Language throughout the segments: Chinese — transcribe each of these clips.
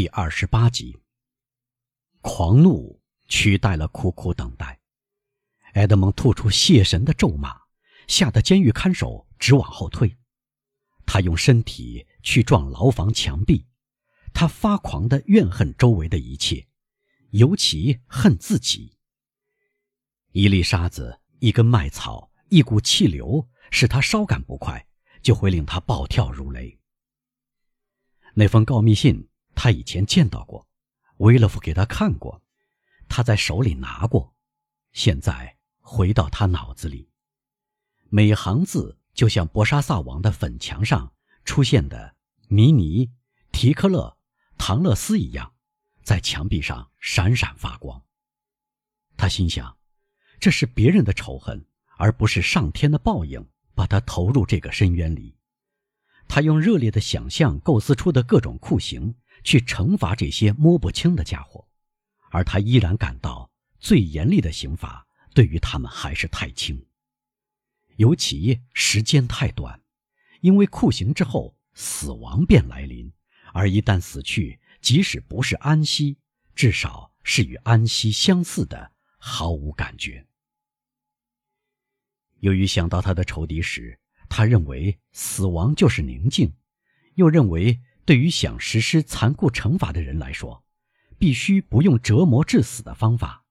第二十八集，狂怒取代了苦苦等待。埃德蒙吐出谢神的咒骂，吓得监狱看守直往后退。他用身体去撞牢房墙壁，他发狂的怨恨周围的一切，尤其恨自己。一粒沙子，一根麦草，一股气流，使他稍感不快，就会令他暴跳如雷。那封告密信。他以前见到过，维勒夫给他看过，他在手里拿过，现在回到他脑子里，每行字就像博沙萨王的粉墙上出现的米尼、提克勒、唐勒斯一样，在墙壁上闪闪发光。他心想，这是别人的仇恨，而不是上天的报应，把他投入这个深渊里。他用热烈的想象构思出的各种酷刑。去惩罚这些摸不清的家伙，而他依然感到最严厉的刑罚对于他们还是太轻，尤其时间太短，因为酷刑之后死亡便来临，而一旦死去，即使不是安息，至少是与安息相似的毫无感觉。由于想到他的仇敌时，他认为死亡就是宁静，又认为。对于想实施残酷惩罚的人来说，必须不用折磨致死的方法。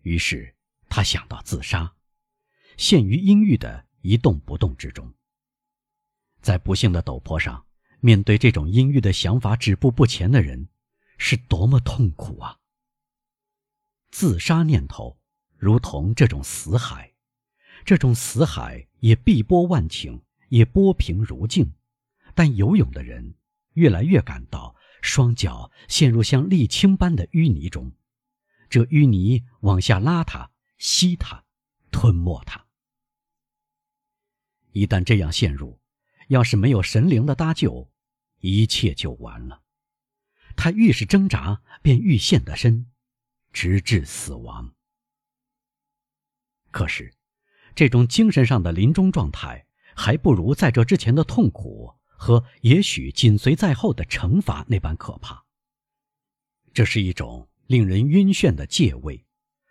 于是他想到自杀，陷于阴郁的一动不动之中。在不幸的陡坡上，面对这种阴郁的想法止步不前的人，是多么痛苦啊！自杀念头如同这种死海，这种死海也碧波万顷，也波平如镜，但游泳的人。越来越感到双脚陷入像沥青般的淤泥中，这淤泥往下拉他、吸他、吞没他。一旦这样陷入，要是没有神灵的搭救，一切就完了。他愈是挣扎，便愈陷得深，直至死亡。可是，这种精神上的临终状态，还不如在这之前的痛苦。和也许紧随在后的惩罚那般可怕。这是一种令人晕眩的借位，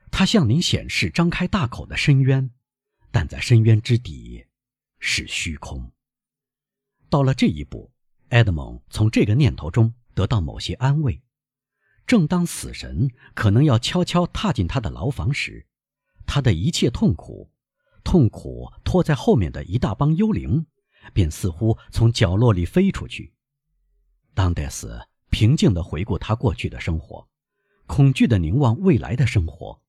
它向您显示张开大口的深渊，但在深渊之底是虚空。到了这一步，埃德蒙从这个念头中得到某些安慰。正当死神可能要悄悄踏进他的牢房时，他的一切痛苦，痛苦拖在后面的一大帮幽灵。便似乎从角落里飞出去。当戴斯平静地回顾他过去的生活，恐惧地凝望未来的生活，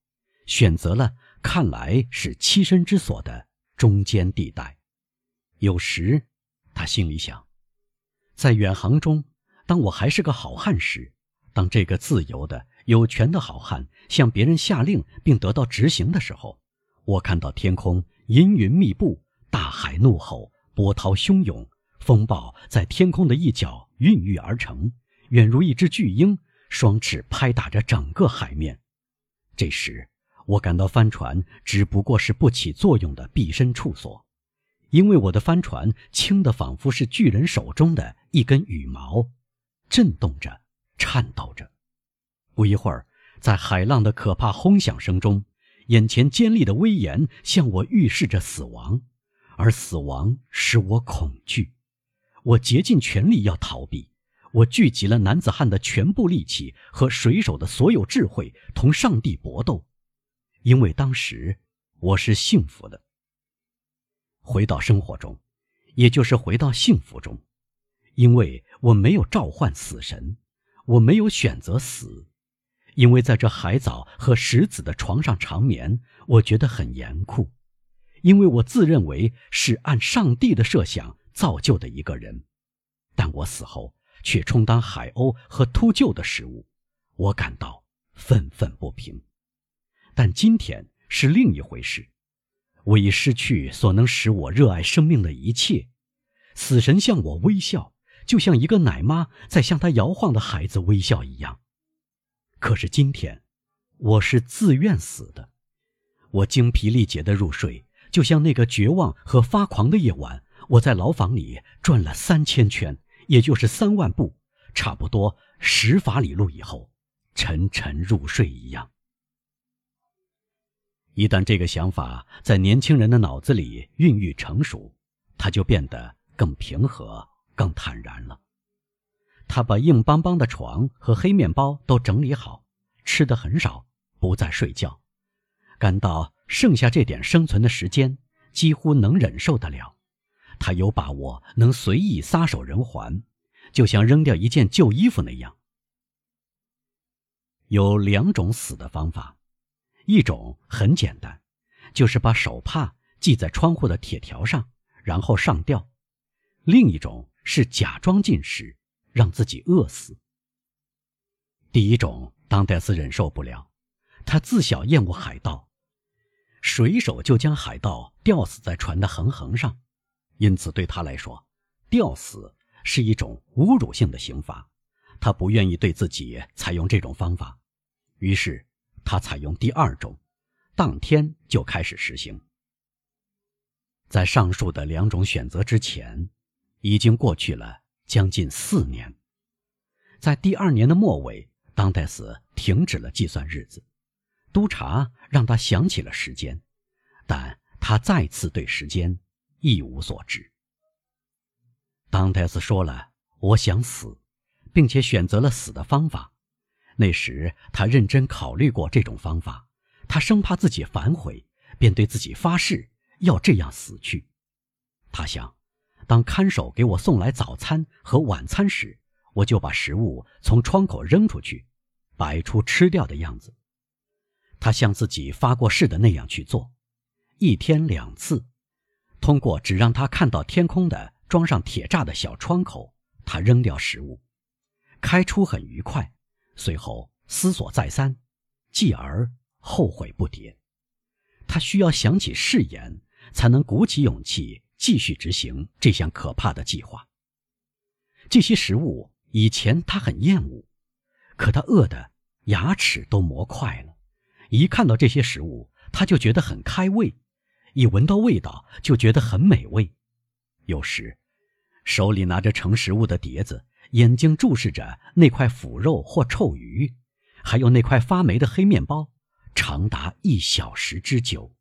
选择了看来是栖身之所的中间地带。有时，他心里想，在远航中，当我还是个好汉时，当这个自由的、有权的好汉向别人下令并得到执行的时候，我看到天空阴云密布，大海怒吼。波涛汹涌，风暴在天空的一角孕育而成，远如一只巨鹰，双翅拍打着整个海面。这时，我感到帆船只不过是不起作用的避身处所，因为我的帆船轻得仿佛是巨人手中的一根羽毛，震动着，颤抖着。不一会儿，在海浪的可怕轰响声中，眼前尖利的威严向我预示着死亡。而死亡使我恐惧，我竭尽全力要逃避，我聚集了男子汉的全部力气和水手的所有智慧，同上帝搏斗，因为当时我是幸福的。回到生活中，也就是回到幸福中，因为我没有召唤死神，我没有选择死，因为在这海藻和石子的床上长眠，我觉得很严酷。因为我自认为是按上帝的设想造就的一个人，但我死后却充当海鸥和秃鹫的食物，我感到愤愤不平。但今天是另一回事，我已失去所能使我热爱生命的一切。死神向我微笑，就像一个奶妈在向她摇晃的孩子微笑一样。可是今天，我是自愿死的，我精疲力竭地入睡。就像那个绝望和发狂的夜晚，我在牢房里转了三千圈，也就是三万步，差不多十法里路以后，沉沉入睡一样。一旦这个想法在年轻人的脑子里孕育成熟，他就变得更平和、更坦然了。他把硬邦邦的床和黑面包都整理好，吃的很少，不再睡觉，感到剩下这点生存的时间几乎能忍受得了。他有把握能随意撒手人寰，就像扔掉一件旧衣服那样。有两种死的方法。一种很简单，就是把手帕系在窗户的铁条上，然后上吊；另一种是假装进食，让自己饿死。第一种，当戴斯忍受不了，他自小厌恶海盗，水手就将海盗吊死在船的横横上，因此对他来说，吊死是一种侮辱性的刑罚，他不愿意对自己采用这种方法，于是。他采用第二种，当天就开始实行。在上述的两种选择之前，已经过去了将近四年。在第二年的末尾，当代斯停止了计算日子，督察让他想起了时间，但他再次对时间一无所知。当戴斯说了“我想死”，并且选择了死的方法。那时，他认真考虑过这种方法，他生怕自己反悔，便对自己发誓要这样死去。他想，当看守给我送来早餐和晚餐时，我就把食物从窗口扔出去，摆出吃掉的样子。他像自己发过誓的那样去做，一天两次，通过只让他看到天空的装上铁栅的小窗口，他扔掉食物，开出很愉快。随后思索再三，继而后悔不迭。他需要想起誓言，才能鼓起勇气继续执行这项可怕的计划。这些食物以前他很厌恶，可他饿得牙齿都磨快了。一看到这些食物，他就觉得很开胃；一闻到味道，就觉得很美味。有时，手里拿着盛食物的碟子。眼睛注视着那块腐肉或臭鱼，还有那块发霉的黑面包，长达一小时之久。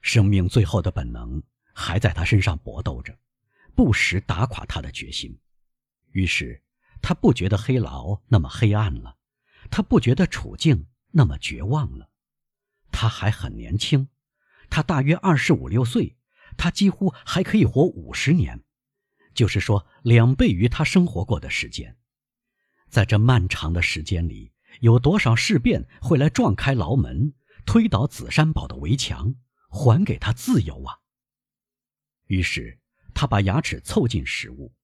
生命最后的本能还在他身上搏斗着，不时打垮他的决心。于是，他不觉得黑牢那么黑暗了，他不觉得处境那么绝望了。他还很年轻，他大约二十五六岁，他几乎还可以活五十年。就是说，两倍于他生活过的时间，在这漫长的时间里，有多少事变会来撞开牢门，推倒紫山堡的围墙，还给他自由啊？于是，他把牙齿凑近食物，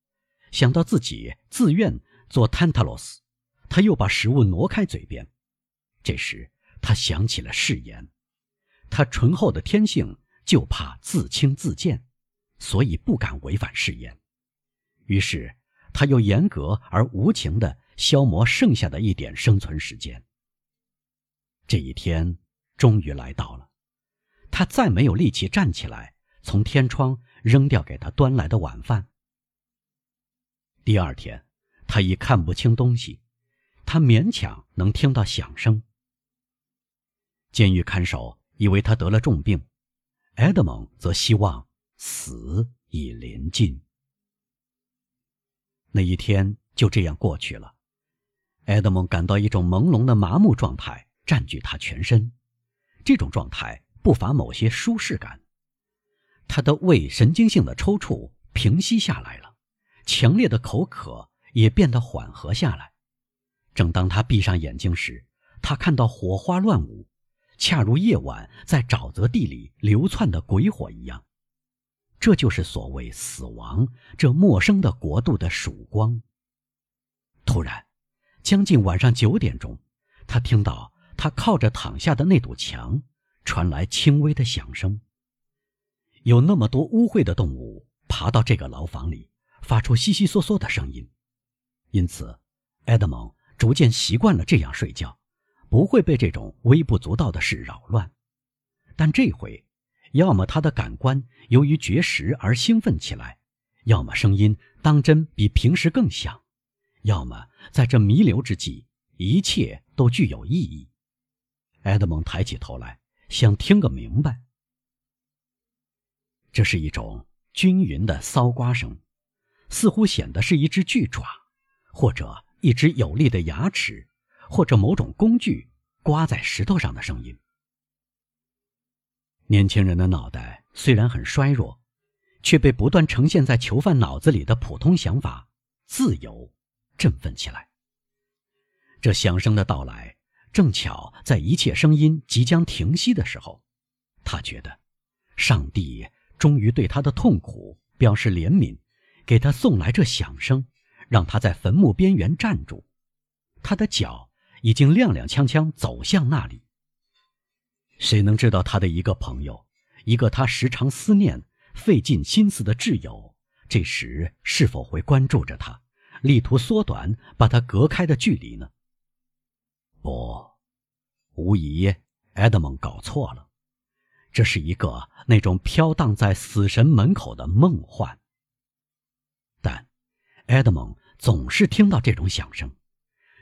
想到自己自愿做坦塔罗斯，他又把食物挪开嘴边。这时，他想起了誓言，他醇厚的天性就怕自轻自贱，所以不敢违反誓言。于是，他又严格而无情地消磨剩下的一点生存时间。这一天终于来到了，他再没有力气站起来，从天窗扔掉给他端来的晚饭。第二天，他已看不清东西，他勉强能听到响声。监狱看守以为他得了重病，埃德蒙则希望死已临近。那一天就这样过去了，埃德蒙感到一种朦胧的麻木状态占据他全身，这种状态不乏某些舒适感。他的胃神经性的抽搐平息下来了，强烈的口渴也变得缓和下来。正当他闭上眼睛时，他看到火花乱舞，恰如夜晚在沼泽地里流窜的鬼火一样。这就是所谓死亡，这陌生的国度的曙光。突然，将近晚上九点钟，他听到他靠着躺下的那堵墙传来轻微的响声。有那么多污秽的动物爬到这个牢房里，发出悉悉嗦嗦的声音，因此，埃德蒙逐渐习惯了这样睡觉，不会被这种微不足道的事扰乱。但这回。要么他的感官由于绝食而兴奋起来，要么声音当真比平时更响，要么在这弥留之际，一切都具有意义。埃德蒙抬起头来，想听个明白。这是一种均匀的搔刮声，似乎显得是一只巨爪，或者一只有力的牙齿，或者某种工具刮在石头上的声音。年轻人的脑袋虽然很衰弱，却被不断呈现在囚犯脑子里的普通想法——自由，振奋起来。这响声的到来，正巧在一切声音即将停息的时候，他觉得，上帝。终于对他的痛苦表示怜悯，给他送来这响声，让他在坟墓边缘站住。他的脚已经踉踉跄跄走向那里。谁能知道他的一个朋友，一个他时常思念、费尽心思的挚友，这时是否会关注着他，力图缩短把他隔开的距离呢？不，无疑，埃德蒙搞错了。这是一个那种飘荡在死神门口的梦幻。但，埃德蒙总是听到这种响声，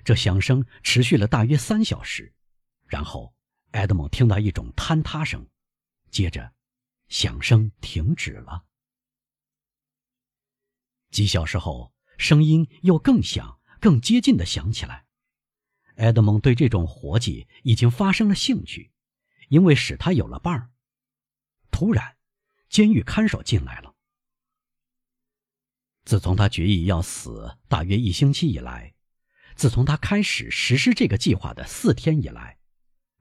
这响声持续了大约三小时，然后埃德蒙听到一种坍塌声，接着，响声停止了。几小时后，声音又更响、更接近的响起来。埃德蒙对这种活计已经发生了兴趣，因为使他有了伴儿。突然，监狱看守进来了。自从他决意要死大约一星期以来，自从他开始实施这个计划的四天以来，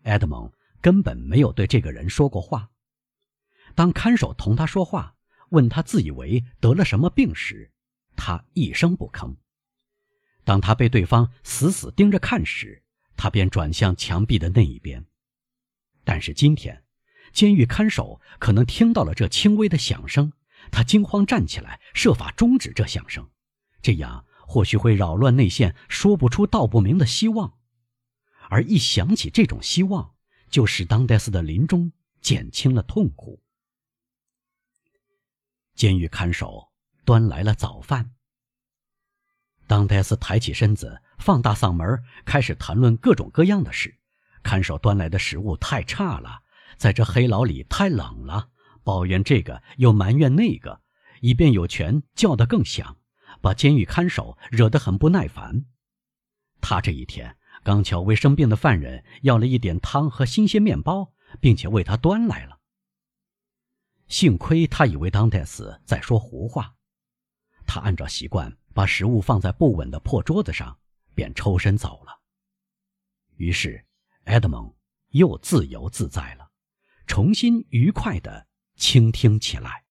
埃德蒙根本没有对这个人说过话。当看守同他说话，问他自以为得了什么病时，他一声不吭。当他被对方死死盯着看时，他便转向墙壁的那一边。但是今天。监狱看守可能听到了这轻微的响声，他惊慌站起来，设法终止这响声，这样或许会扰乱内线说不出道不明的希望，而一想起这种希望，就使当戴斯的临终减轻了痛苦。监狱看守端来了早饭。当戴斯抬起身子，放大嗓门，开始谈论各种各样的事。看守端来的食物太差了。在这黑牢里太冷了，抱怨这个又埋怨那个，以便有权叫得更响，把监狱看守惹得很不耐烦。他这一天刚巧为生病的犯人要了一点汤和新鲜面包，并且为他端来了。幸亏他以为当代斯在说胡话，他按照习惯把食物放在不稳的破桌子上，便抽身走了。于是，埃德蒙又自由自在了。重新愉快的倾听起来。